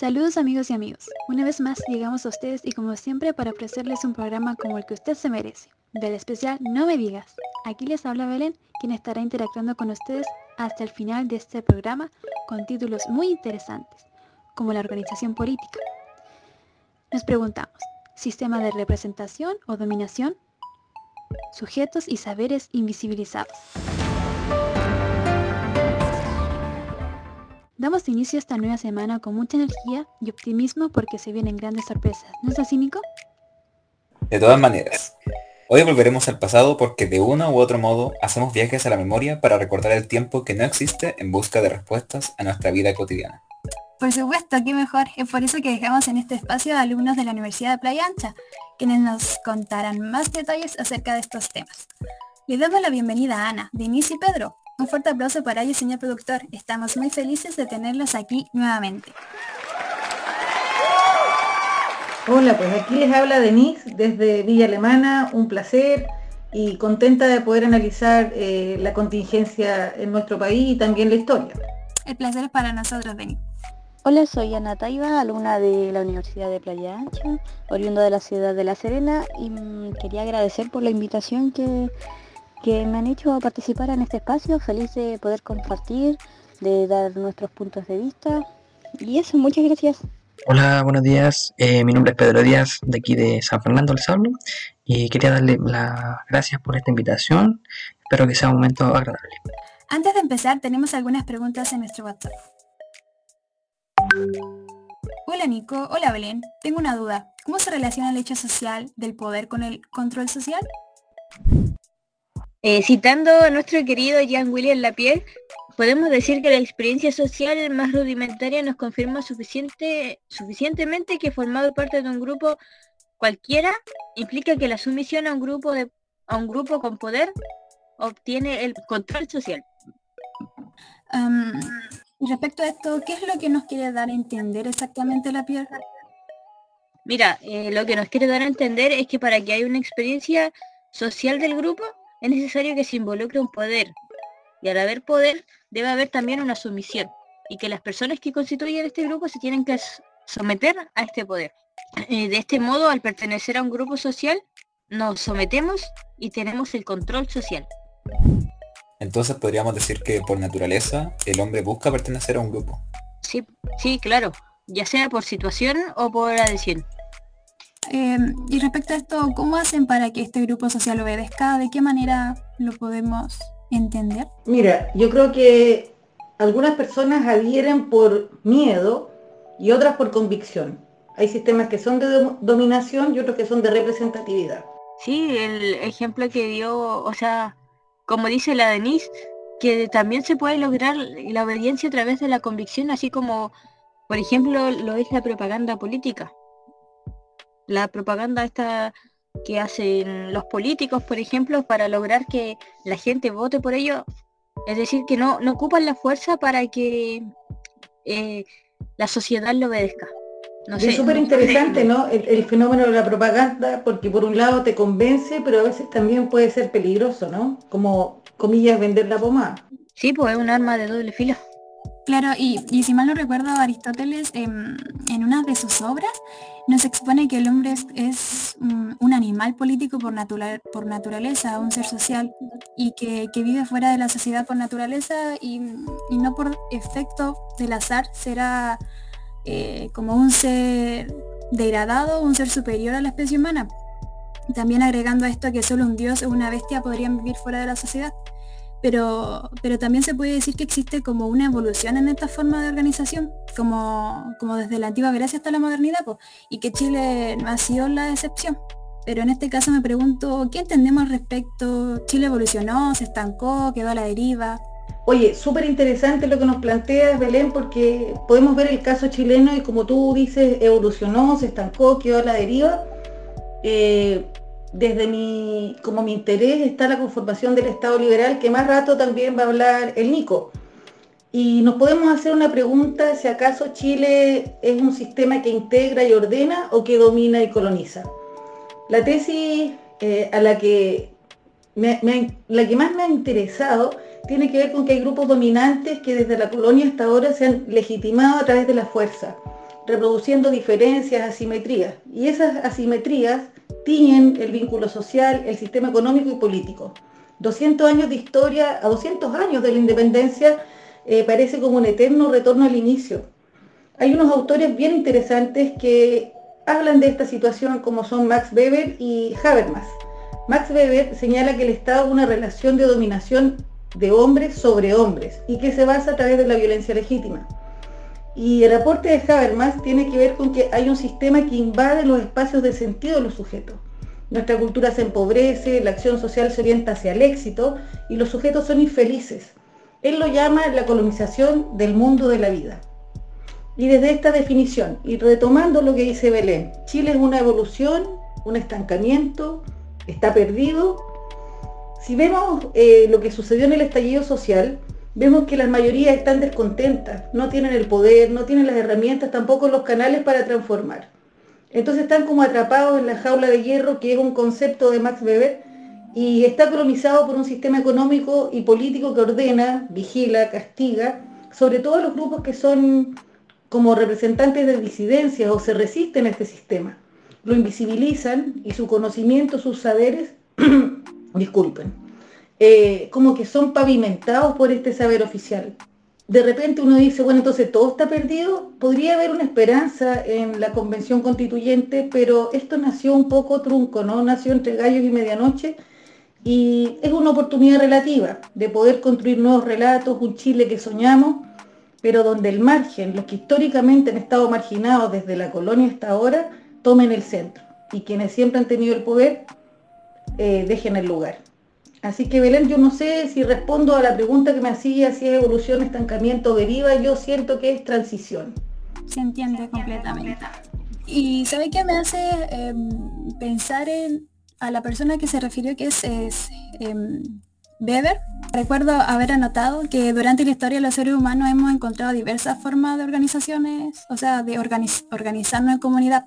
Saludos amigos y amigos. Una vez más llegamos a ustedes y como siempre para ofrecerles un programa como el que usted se merece. Del especial No me digas. Aquí les habla Belén, quien estará interactuando con ustedes hasta el final de este programa con títulos muy interesantes, como la organización política. Nos preguntamos, ¿sistema de representación o dominación? Sujetos y saberes invisibilizados. Damos inicio a esta nueva semana con mucha energía y optimismo porque se vienen grandes sorpresas. ¿No es así, Nico? De todas maneras, hoy volveremos al pasado porque de uno u otro modo hacemos viajes a la memoria para recordar el tiempo que no existe en busca de respuestas a nuestra vida cotidiana. Por supuesto, qué mejor. Es por eso que dejamos en este espacio a alumnos de la Universidad de Playa Ancha, quienes nos contarán más detalles acerca de estos temas. Le damos la bienvenida a Ana, Denise y Pedro, un fuerte aplauso para ellos, señor productor. Estamos muy felices de tenerlos aquí nuevamente. Hola, pues aquí les habla Denise desde Villa Alemana. Un placer y contenta de poder analizar eh, la contingencia en nuestro país y también la historia. El placer es para nosotros, Denise. Hola, soy Ana Taiba, alumna de la Universidad de Playa Ancha, oriunda de la ciudad de La Serena y mm, quería agradecer por la invitación que que me han hecho participar en este espacio, feliz de poder compartir, de dar nuestros puntos de vista. Y eso, muchas gracias. Hola, buenos días. Eh, mi nombre es Pedro Díaz, de aquí de San Fernando del Sablo, y quería darle las gracias por esta invitación. Espero que sea un momento agradable. Antes de empezar, tenemos algunas preguntas en nuestro WhatsApp. Hola Nico, hola Belén. Tengo una duda. ¿Cómo se relaciona el hecho social del poder con el control social? Eh, citando a nuestro querido Jean William Lapierre, podemos decir que la experiencia social más rudimentaria nos confirma suficiente, suficientemente que formado parte de un grupo cualquiera implica que la sumisión a un grupo de a un grupo con poder obtiene el control social. respecto a esto, ¿qué es lo que nos quiere dar a entender exactamente la Mira, eh, lo que nos quiere dar a entender es que para que haya una experiencia social del grupo, es necesario que se involucre un poder. Y al haber poder, debe haber también una sumisión. Y que las personas que constituyen este grupo se tienen que someter a este poder. De este modo, al pertenecer a un grupo social, nos sometemos y tenemos el control social. Entonces podríamos decir que por naturaleza el hombre busca pertenecer a un grupo. Sí, sí, claro, ya sea por situación o por adhesión. Em, y respecto a esto, ¿cómo hacen para que este grupo social obedezca? ¿De qué manera lo podemos entender? Mira, yo creo que algunas personas adhieren por miedo y otras por convicción. Hay sistemas que son de dominación y otros que son de representatividad. Sí, el ejemplo que dio, o sea, como dice la Denise, que también se puede lograr la obediencia a través de la convicción, así como, por ejemplo, lo es la propaganda política la propaganda esta que hacen los políticos, por ejemplo, para lograr que la gente vote por ello, es decir, que no, no ocupan la fuerza para que eh, la sociedad lo obedezca. es súper interesante, ¿no? El, fenómeno de la propaganda, porque por un lado te convence, pero a veces también puede ser peligroso, ¿no? Como, comillas, vender la pomada. Sí, pues es un arma de doble filo. Claro, y, si mal no recuerdo, Aristóteles en, una de sus obras nos expone que el hombre es, un animal político por, por naturaleza, un ser social, y que, vive fuera de la sociedad por naturaleza y, no por efecto del azar será eh, como un ser degradado, un ser superior a la especie humana. También agregando a esto que solo un dios o una bestia podrían vivir fuera de la sociedad pero, pero también se puede decir que existe como una evolución en esta forma de organización, como, como desde la antigua Grecia hasta la modernidad, y que Chile no ha sido la excepción. Pero en este caso me pregunto, ¿qué entendemos al respecto? ¿Chile evolucionó, se estancó, quedó a la deriva? Oye, súper interesante lo que nos planteas, Belén, porque podemos ver el caso chileno y como tú dices, evolucionó, se estancó, quedó a la deriva. Eh, desde mi, como mi interés está la conformación del Estado liberal, que más rato también va a hablar el Nico. Y nos podemos hacer una pregunta si acaso Chile es un sistema que integra y ordena o que domina y coloniza. La tesis eh, a la que, la que más me ha interesado tiene que ver con que hay grupos dominantes que desde la colonia hasta ahora se han legitimado a través de la fuerza reproduciendo diferencias, asimetrías. Y esas asimetrías tiñen el vínculo social, el sistema económico y político. 200 años de historia, a 200 años de la independencia, eh, parece como un eterno retorno al inicio. Hay unos autores bien interesantes que hablan de esta situación como son Max Weber y Habermas. Max Weber señala que el Estado es una relación de dominación de hombres sobre hombres y que se basa a través de la violencia legítima. Y el aporte de Habermas tiene que ver con que hay un sistema que invade los espacios de sentido de los sujetos. Nuestra cultura se empobrece, la acción social se orienta hacia el éxito y los sujetos son infelices. Él lo llama la colonización del mundo de la vida. Y desde esta definición, y retomando lo que dice Belén, Chile es una evolución, un estancamiento, está perdido. Si vemos eh, lo que sucedió en el estallido social, vemos que las mayorías están descontentas, no tienen el poder, no tienen las herramientas, tampoco los canales para transformar. Entonces están como atrapados en la jaula de hierro, que es un concepto de Max Weber, y está colonizado por un sistema económico y político que ordena, vigila, castiga, sobre todo los grupos que son como representantes de disidencias o se resisten a este sistema. Lo invisibilizan y su conocimiento, sus saberes, disculpen, eh, como que son pavimentados por este saber oficial. De repente uno dice, bueno, entonces todo está perdido. Podría haber una esperanza en la convención constituyente, pero esto nació un poco trunco, ¿no? Nació entre gallos y medianoche y es una oportunidad relativa de poder construir nuevos relatos, un Chile que soñamos, pero donde el margen, los que históricamente han estado marginados desde la colonia hasta ahora, tomen el centro y quienes siempre han tenido el poder eh, dejen el lugar. Así que Belén, yo no sé si respondo a la pregunta que me hacía, si es evolución, estancamiento, deriva, yo siento que es transición. Se entiende completamente. Y ¿sabe qué me hace em, pensar en a la persona que se refirió que es, em, Weber? Recuerdo haber anotado que durante la historia de los seres humanos hemos encontrado diversas formas de organizaciones, o sea, de organizarnos en comunidad,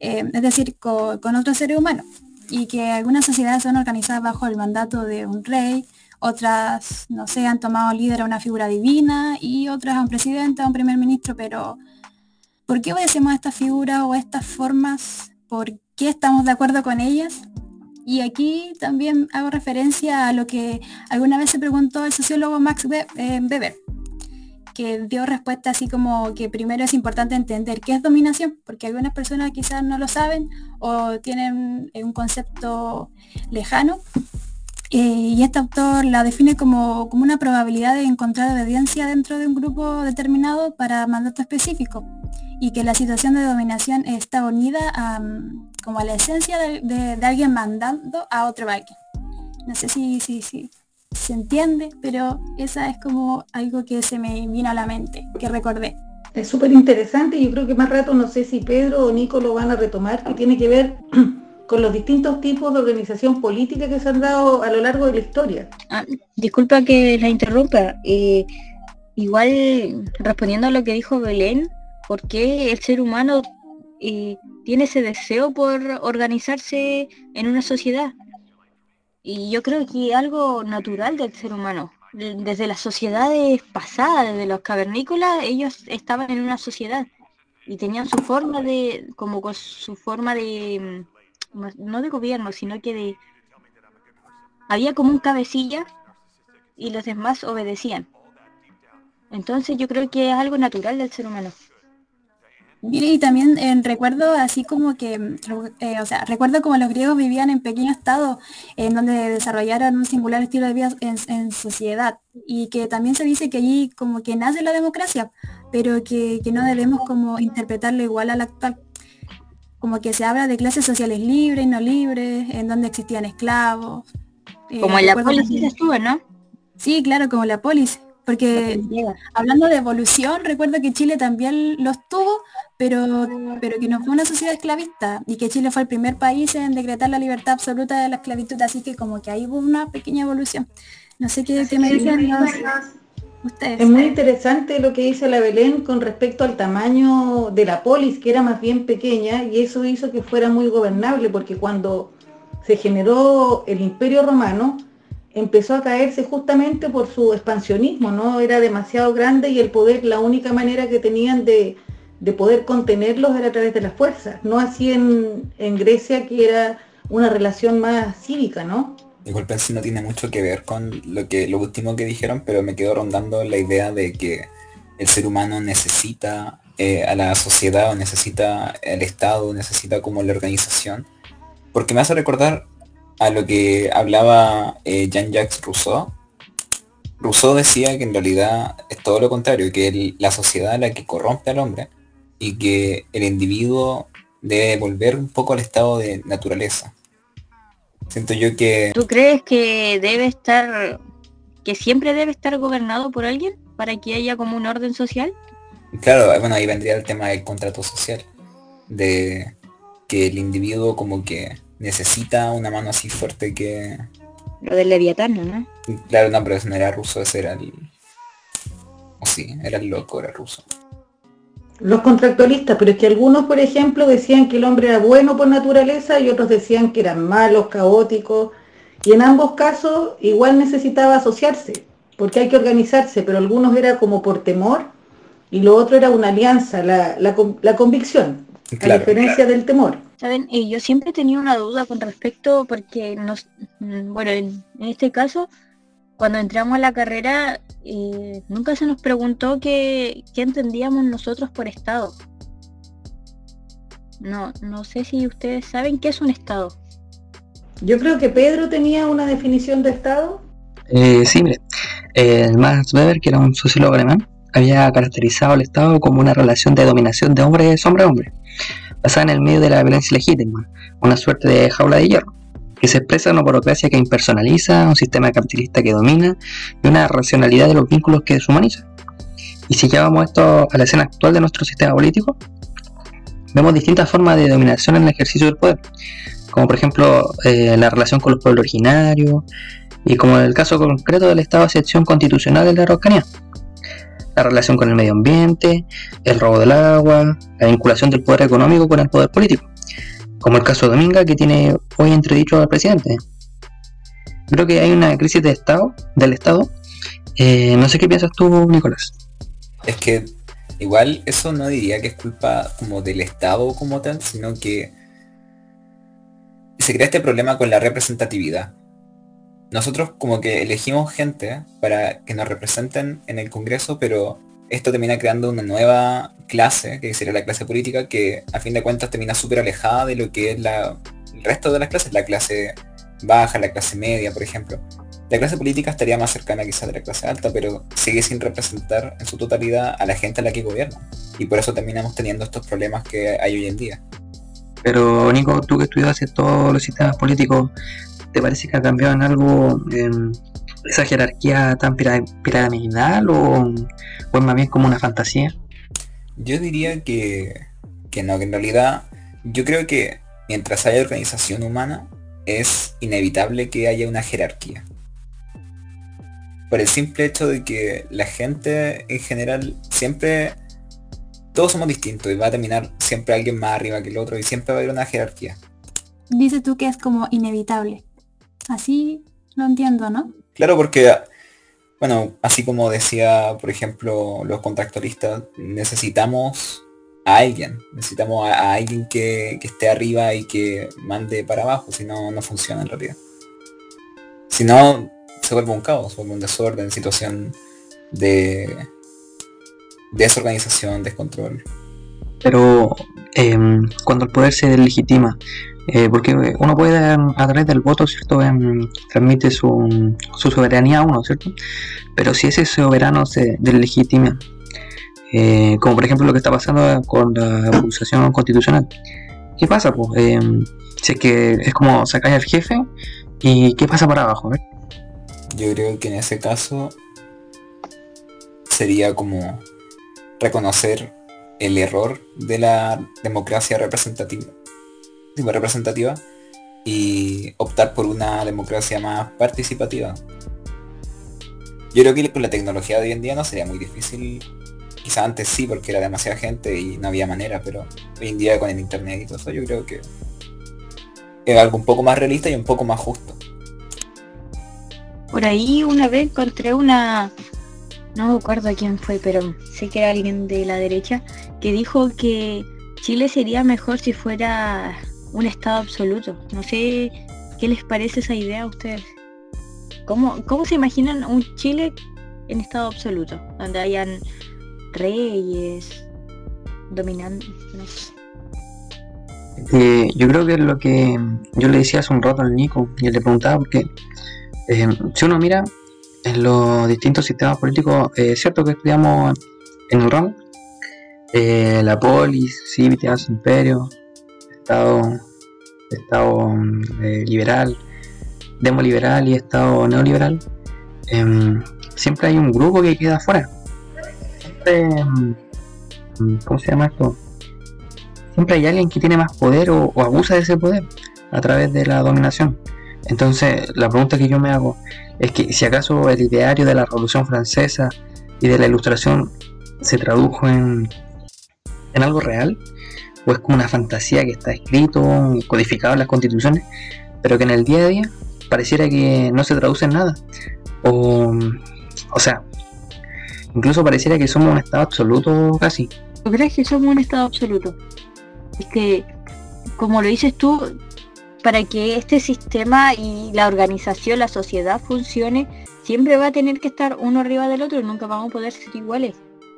eh, es decir, con, otros seres humanos, y que algunas sociedades son organizadas bajo el mandato de un rey, otras, no sé, han tomado líder a una figura divina y otras a un presidente, a un primer ministro, pero ¿por qué obedecemos a estas figuras o a estas formas? ¿Por qué estamos de acuerdo con ellas? Y aquí también hago referencia a lo que alguna vez se preguntó el sociólogo Max eh, Weber, que dio respuesta así como que primero es importante entender qué es dominación, porque algunas personas quizás no lo saben o tienen un concepto lejano. Eh, y este autor la define como, como una probabilidad de encontrar obediencia dentro de un grupo determinado para mandato específico y que la situación de dominación está unida a, como a la esencia de, alguien mandando a otro alguien. No sé si, si, si se entiende, pero esa es como algo que se me vino a la mente, que recordé. Es súper interesante y yo creo que más rato no sé si Pedro o Nico lo van a retomar, que tiene que ver con los distintos tipos de organización política que se han dado a lo largo de la historia. Ah, disculpa que la interrumpa. Eh, igual respondiendo a lo que dijo Belén, ¿por qué el ser humano eh, tiene ese deseo por organizarse en una sociedad? Y yo creo que algo natural del ser humano. Desde las sociedades pasadas, desde los cavernícolas, ellos estaban en una sociedad y tenían su forma de, como su forma de, mm, no de gobierno, sino que de, había como un cabecilla y los demás obedecían. Entonces yo creo que es algo natural del ser humano. Y también eh, recuerdo así como que, mm, eh, o sea, recuerdo como los griegos vivían en pequeños estados en donde desarrollaron un singular estilo de vida en, sociedad y que también se dice que allí como que nace la democracia, pero que, no debemos como interpretarlo igual a la actual. Como que se habla de clases sociales libres no libres, en donde existían esclavos. Eh, como en la polis estuvo, ¿no? Sí, claro, como la polis. Porque hablando de evolución, recuerdo que Chile también los tuvo, pero, pero que no fue una sociedad esclavista y que Chile fue el primer país en decretar la libertad absoluta de la esclavitud, así que como que ahí hubo una pequeña evolución. No sé qué, me dicen ustedes. Es muy interesante lo que dice la Belén con respecto al tamaño de la polis, que era más bien pequeña, y eso hizo que fuera muy gobernable, porque cuando se generó el imperio romano, empezó a caerse justamente por su expansionismo, ¿no? Era demasiado grande y el poder, la única manera que tenían de, de poder contenerlos era a través de la fuerza, no así en, en Grecia que era una relación más cívica, ¿no? Disculpen si no tiene mucho que ver con lo que lo último que dijeron, pero me quedo rondando la idea de que el ser humano necesita eh, a la sociedad o necesita el Estado, necesita como la organización. Porque me hace recordar a lo que hablaba eh, Jean-Jacques Rousseau. Rousseau decía que en realidad es todo lo contrario, que la sociedad es la que corrompe al hombre y que el individuo debe volver un poco al estado de naturaleza. Siento yo que... ¿Tú crees que debe estar, que siempre debe estar gobernado por alguien para que haya como un orden social? Claro, bueno, ahí vendría el tema del contrato social, de que el individuo como que necesita una mano así fuerte que... Lo del leviatán, ¿no? Claro, no, pero eso no era ruso, ese era el... O sí, era el loco, era ruso los contractualistas, pero es que algunos, por ejemplo, decían que el hombre era bueno por naturaleza y otros decían que eran malos, caóticos, y en ambos casos igual necesitaba asociarse, porque hay que organizarse, pero algunos era como por temor y lo otro era una alianza, la, la, convicción, a diferencia del temor. Saben, y yo siempre tenía una duda con respecto, porque nos, bueno, en este caso, cuando entramos a la carrera, eh, nunca se nos preguntó qué, entendíamos nosotros por Estado. No, no sé si ustedes saben qué es un Estado. Yo creo que Pedro tenía una definición de Estado. Eh, sí, mire. Max Weber, que era un sociólogo alemán, había caracterizado al Estado como una relación de dominación de hombre hombre a hombre, basada en el medio de la violencia legítima, una suerte de jaula de hierro que se expresa una burocracia que impersonaliza, un sistema capitalista que domina y una racionalidad de los vínculos que deshumaniza. Y si llevamos esto a la escena actual de nuestro sistema político, vemos distintas formas de dominación en el ejercicio del poder, como por ejemplo eh, la relación con los pueblos originarios y como en el caso concreto del Estado de excepción constitucional de la Araucanía, la relación con el medio ambiente, el robo del agua, la vinculación del poder económico con el poder político como el caso de Dominga que tiene hoy entredicho al presidente. Creo que hay una crisis de Estado, del Estado. Eh, no sé qué piensas tú, Nicolás. Es que igual eso no diría que es culpa como del Estado como tal, sino que se crea este problema con la representatividad. Nosotros como que elegimos gente para que nos representen en el Congreso, pero esto termina creando una nueva clase, que sería la clase política, que a fin de cuentas termina súper alejada de lo que es la, el resto de las clases, la clase baja, la clase media, por ejemplo. La clase política estaría más cercana quizás de la clase alta, pero sigue sin representar en su totalidad a la gente a la que gobierna. Y por eso terminamos teniendo estos problemas que hay hoy en día. Pero Nico, tú que estudiaste todos los sistemas políticos, ¿te parece que ha cambiado en algo esa jerarquía tan piramidal o, o es más bien como una fantasía? Yo diría que, que no, que en realidad yo creo que mientras haya organización humana es inevitable que haya una jerarquía. Por el simple hecho de que la gente en general siempre, todos somos distintos y va a terminar siempre alguien más arriba que el otro y siempre va a haber una jerarquía. Dices tú que es como inevitable. Así lo entiendo, ¿no? Claro, porque, bueno, así como decía, por ejemplo, los contractualistas, necesitamos a alguien, necesitamos a, alguien que, esté arriba y que mande para abajo, si no, no funciona en realidad. Si no, se vuelve un caos, se vuelve un desorden, situación de desorganización, descontrol. Pero em, cuando el poder se legitima, eh, porque uno puede a través del voto, ¿cierto? transmite su, soberanía a uno, ¿cierto? Pero si ese soberano se deslegitima, eh, como por ejemplo lo que está pasando con la acusación constitucional, ¿qué pasa? Pues, eh, si es que es como sacar al jefe y ¿qué pasa por abajo? Yo creo que en ese caso sería como reconocer el error de la democracia representativa representativa y optar por una democracia más participativa. Yo creo que con la tecnología de hoy en día no sería muy difícil. Quizá antes sí, porque era demasiada gente y no había manera, pero hoy en día con el internet y todo eso, yo creo que es algo un poco más realista y un poco más justo. Por ahí una vez encontré una, no me acuerdo quién fue, pero sé que era alguien de la derecha, que dijo que Chile sería mejor si fuera un estado absoluto. No sé qué les parece esa idea a ustedes. ¿Cómo, cómo se imaginan un Chile en estado absoluto? Donde hayan reyes, dominantes. Eh, yo creo que es lo que yo le decía hace un rato al Nico y le preguntaba porque eh, si uno mira en los distintos sistemas políticos, eh, es cierto que estudiamos en el la polis, civitas, imperio, estado, estado liberal, demoliberal y estado neoliberal, em, siempre hay un grupo que queda afuera. Em, ¿Cómo se llama esto? siempre hay alguien que tiene más poder o, abusa de ese poder a través de la dominación. Entonces, la pregunta que yo me hago es que si acaso el ideario de la Revolución Francesa y de la Ilustración se tradujo en, en algo real, o es como una fantasía que está escrito, codificado en las constituciones, pero que en el día a día pareciera que no se traduce en nada. O, o sea, incluso pareciera que somos un estado absoluto casi. ¿Tú crees que somos un estado absoluto? es que, como lo dices tú, para que este sistema y la organización, la sociedad funcione, siempre va a tener que estar uno arriba del otro, nunca vamos a poder ser iguales.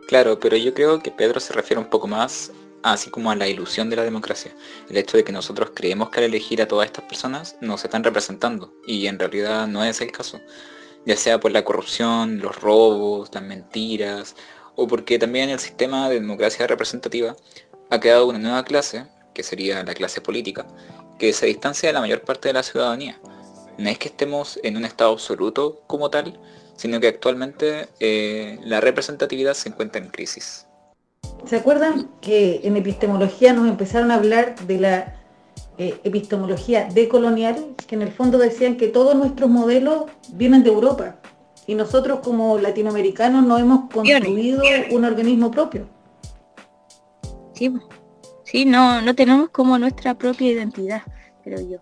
Claro, pero yo creo que Pedro se refiere un poco más así como a la ilusión de la democracia. El hecho de que nosotros creemos que al elegir a todas estas personas nos están representando y en realidad no es el caso. Ya sea por la corrupción, los robos, las mentiras o porque también el sistema de democracia representativa ha quedado una nueva clase, que sería la clase política, que se distancia de la mayor parte de la ciudadanía. No es que estemos en un estado absoluto como tal, sino que actualmente eh, la representatividad se encuentra en crisis. ¿Se acuerdan que en epistemología nos empezaron a hablar de la eh, epistemología decolonial, que en el fondo decían que todos nuestros modelos vienen de Europa y nosotros como latinoamericanos no hemos construido un organismo propio? sí, no, no tenemos como nuestra propia identidad, creo yo.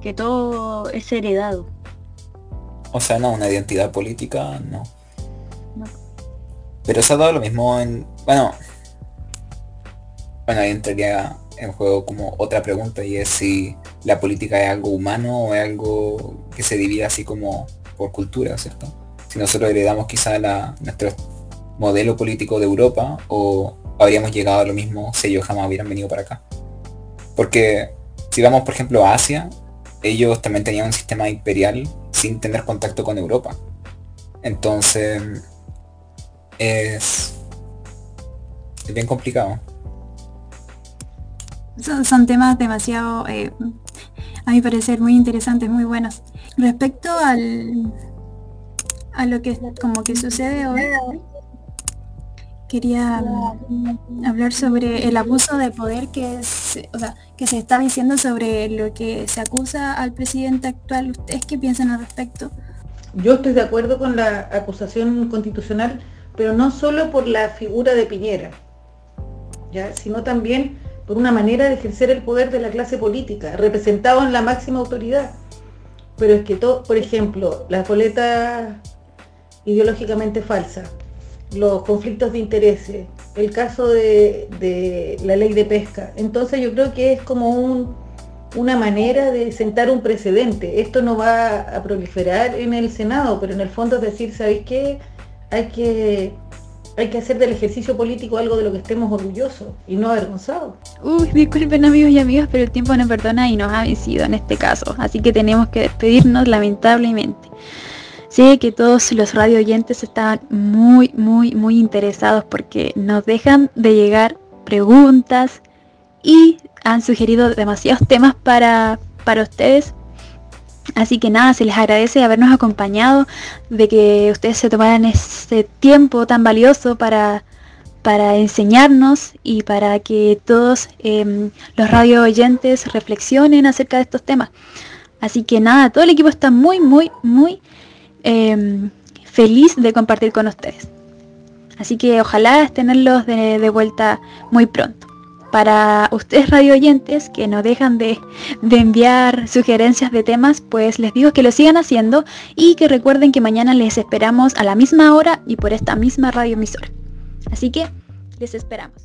Que todo es heredado. O sea, no, una identidad política, no. Pero se ha dado lo mismo en. Bueno. Bueno, ahí entraría en juego como otra pregunta y es si la política es algo humano o es algo que se divide así como por cultura, ¿cierto? Si nosotros heredamos quizá nuestro modelo político de Europa o habríamos llegado a lo mismo si ellos jamás hubieran venido para acá. Porque si vamos, por ejemplo, a Asia, ellos también tenían un sistema imperial sin tener contacto con Europa. Entonces, es, es bien complicado. Son, temas demasiado, eh, a mi parecer, muy interesantes, muy buenos. Respecto al, a lo que como que sucede hoy, quería mm, hablar sobre el abuso de poder que, se, que se está diciendo sobre lo que se acusa al presidente actual. ¿Ustedes qué piensan al respecto? Yo estoy de acuerdo con la acusación constitucional, pero no solo por la figura de Piñera, ¿ya? sino también por una manera de ejercer el poder de la clase política, representado en la máxima autoridad. Pero es que, todo, por ejemplo, la coleta ideológicamente falsa, los conflictos de intereses, el caso de, la ley de pesca. Entonces yo creo que es como una manera de sentar un precedente. Esto no va a proliferar en el Senado, pero en el fondo es decir, ¿sabéis qué? Hay que, hay que hacer del ejercicio político algo de lo que estemos orgullosos y no avergonzados. Uy, disculpen amigos y amigas, pero el tiempo no perdona y nos ha vencido en este caso. Así que tenemos que despedirnos lamentablemente. Sé que todos los radio oyentes están muy, muy, muy interesados porque nos dejan de llegar preguntas y han sugerido demasiados temas para, para ustedes. Así que nada, se les agradece habernos acompañado, de que ustedes se tomaran ese tiempo tan valioso para, para enseñarnos y para que todos em, los radio oyentes reflexionen acerca de estos temas. Así que nada, todo el equipo está muy, muy, muy Em, feliz de compartir con ustedes. Así que ojalá tenerlos de, de, vuelta muy pronto. Para ustedes radio oyentes que no dejan de, enviar sugerencias de temas, pues les digo que lo sigan haciendo y que recuerden que mañana les esperamos a la misma hora y por esta misma radio emisora. Así que les esperamos.